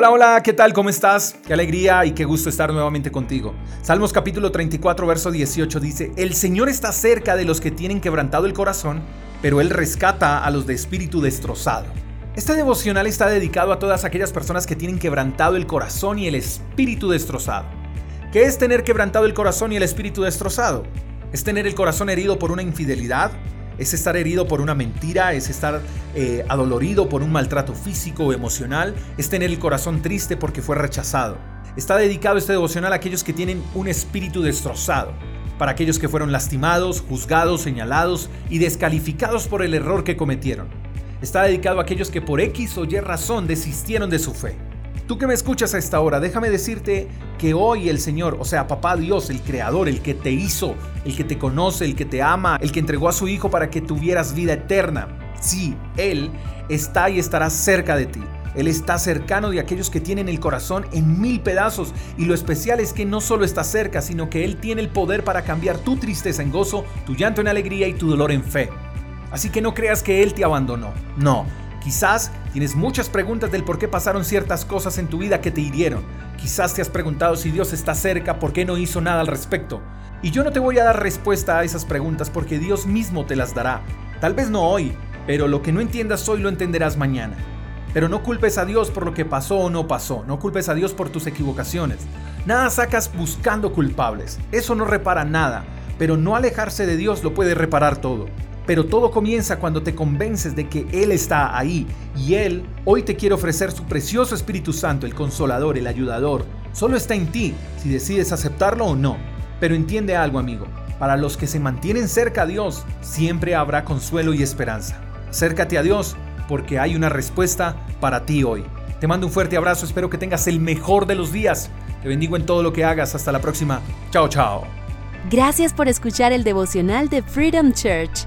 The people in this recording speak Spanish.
Hola, hola, ¿qué tal? ¿Cómo estás? Qué alegría y qué gusto estar nuevamente contigo. Salmos capítulo 34, verso 18 dice, El Señor está cerca de los que tienen quebrantado el corazón, pero Él rescata a los de espíritu destrozado. Este devocional está dedicado a todas aquellas personas que tienen quebrantado el corazón y el espíritu destrozado. ¿Qué es tener quebrantado el corazón y el espíritu destrozado? ¿Es tener el corazón herido por una infidelidad? Es estar herido por una mentira, es estar eh, adolorido por un maltrato físico o emocional, es tener el corazón triste porque fue rechazado. Está dedicado este devocional a aquellos que tienen un espíritu destrozado, para aquellos que fueron lastimados, juzgados, señalados y descalificados por el error que cometieron. Está dedicado a aquellos que por X o Y razón desistieron de su fe. Tú que me escuchas a esta hora, déjame decirte que hoy el Señor, o sea, Papá Dios, el Creador, el que te hizo, el que te conoce, el que te ama, el que entregó a su Hijo para que tuvieras vida eterna, sí, Él está y estará cerca de ti. Él está cercano de aquellos que tienen el corazón en mil pedazos y lo especial es que no solo está cerca, sino que Él tiene el poder para cambiar tu tristeza en gozo, tu llanto en alegría y tu dolor en fe. Así que no creas que Él te abandonó. No, Quizás tienes muchas preguntas del por qué pasaron ciertas cosas en tu vida que te hirieron. Quizás te has preguntado si Dios está cerca, por qué no hizo nada al respecto. Y yo no te voy a dar respuesta a esas preguntas porque Dios mismo te las dará. Tal vez no hoy, pero lo que no entiendas hoy lo entenderás mañana. Pero no culpes a Dios por lo que pasó o no pasó, no culpes a Dios por tus equivocaciones. Nada sacas buscando culpables, eso no repara nada, pero no alejarse de Dios lo puede reparar todo. Pero todo comienza cuando te convences de que Él está ahí y Él hoy te quiere ofrecer su precioso Espíritu Santo, el consolador, el ayudador. Solo está en ti si decides aceptarlo o no. Pero entiende algo amigo, para los que se mantienen cerca a Dios, siempre habrá consuelo y esperanza. Acércate a Dios porque hay una respuesta para ti hoy. Te mando un fuerte abrazo, espero que tengas el mejor de los días. Te bendigo en todo lo que hagas. Hasta la próxima. Chao, chao. Gracias por escuchar el devocional de Freedom Church